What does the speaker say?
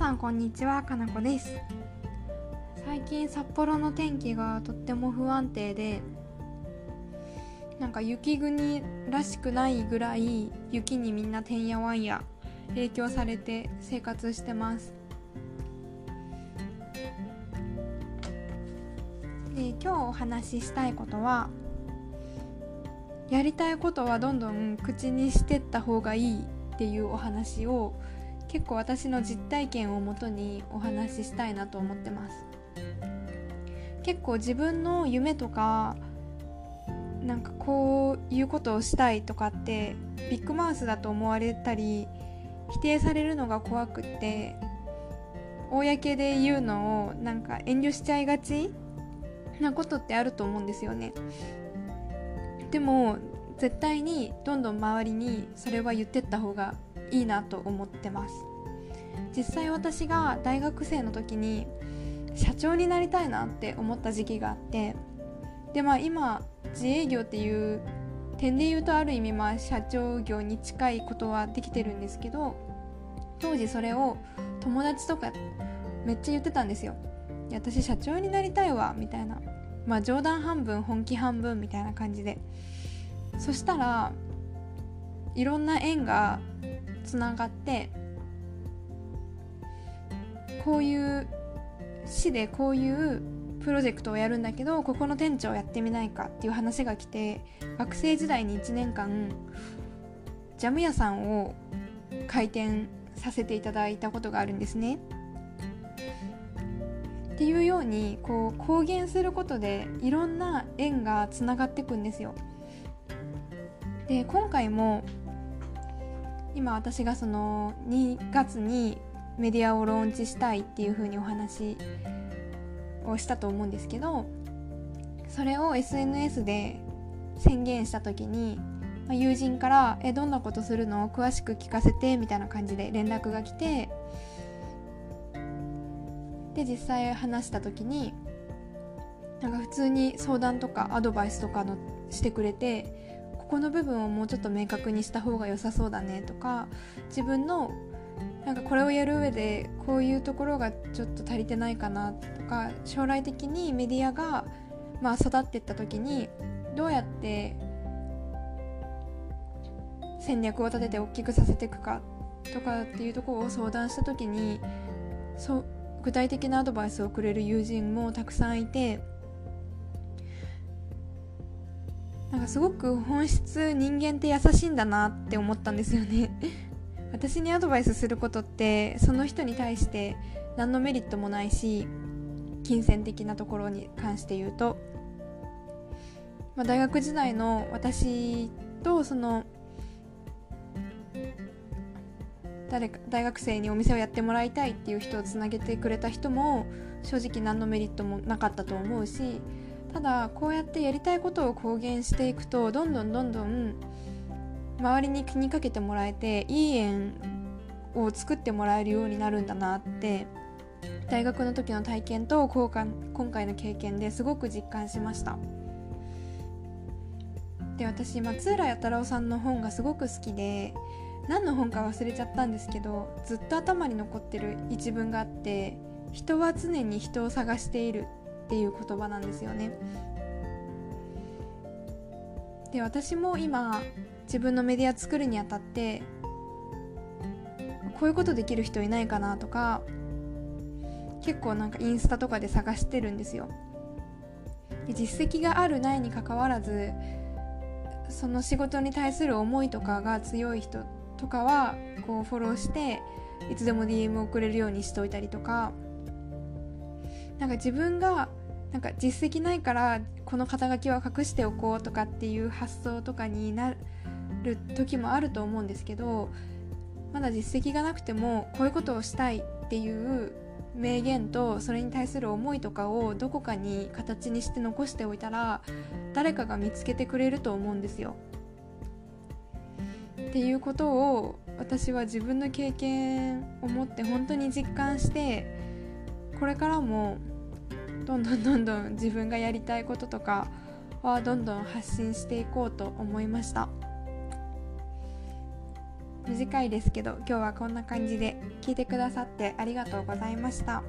さんこんにちはかなこです。最近札幌の天気がとっても不安定でなんか雪国らしくないぐらい雪にみんなてんやわんや影響されて生活してます。で今日お話ししたいことはやりたいことはどんどん口にしてった方がいいっていうお話を結構私の実体験をもとにお話ししたいなと思ってます。結構自分の夢とかなんかこういうことをしたいとかってビッグマウスだと思われたり否定されるのが怖くって公で言うのをなんか遠慮しちゃいがちなことってあると思うんですよね。でも絶対にどんどん周りにそれは言ってった方がいいなと思ってます。実際私が大学生の時に社長になりたいなって思った時期があってでまあ今自営業っていう点で言うとある意味まあ社長業に近いことはできてるんですけど当時それを友達とかめっちゃ言ってたんですよ。私社長になりたいわみたいな。まあ冗談半分本気半分みたいな感じで。そしたらいろんな縁がつながってこういう市でこういうプロジェクトをやるんだけどここの店長やってみないかっていう話が来て学生時代に1年間ジャム屋さんを開店させていただいたことがあるんですね。っていうようにこう公言することでいろんな縁がつながっていくんですよ。で今回も今私がその2月にメディアをローンチしたいっていう風にお話をしたと思うんですけどそれを SNS で宣言した時に、まあ、友人から「えどんなことするの？詳しく聞かせて」みたいな感じで連絡が来てで実際話した時になんか普通に相談とかアドバイスとかのしてくれてこの部分をもうちょっと明確にした方が良さそうだねとか自分のなんかこれをやる上でこういうところがちょっと足りてないかなとか将来的にメディアがまあ育っていった時にどうやって戦略を立てて大きくさせていくかとかっていうところを相談した時にそう具体的なアドバイスをくれる友人もたくさんいてなんかすごく本質人間って優しいんだなって思ったんですよね。私にアドバイスすることってその人に対して何のメリットもないし金銭的なところに関して言うと、まあ、大学時代の私とその誰か大学生にお店をやってもらいたいっていう人をつなげてくれた人も正直何のメリットもなかったと思うしただこうやってやりたいことを公言していくとどんどんどんどん周りに気にかけてもらえていい縁を作ってもらえるようになるんだなって大学の時の体験と今回の経験ですごく実感しました。で私松浦弥太郎さんの本がすごく好きで何の本か忘れちゃったんですけどずっと頭に残ってる一文があって人は常に人を探している。っていう言葉なんですよね。で私も今自分のメディア作るにあたってこういうことできる人いないかなとか結構なんかインスタとかで探してるんですよ。で実績があるないにかかわらずその仕事に対する思いとかが強い人とかはこうフォローしていつでも DM を送れるようにしておいたりとか。なんか自分がなんか実績ないからこの肩書きは隠しておこうとかっていう発想とかになる時もあると思うんですけどまだ実績がなくてもこういうことをしたいっていう名言とそれに対する思いとかをどこかに形にして残しておいたら誰かが見つけてくれると思うんですよ。っていうことを私は自分の経験を持って本当に実感してこれからもどんどんどんどん自分がやりたいこととかはどんどん発信していこうと思いました短いですけど今日はこんな感じで聞いてくださってありがとうございました。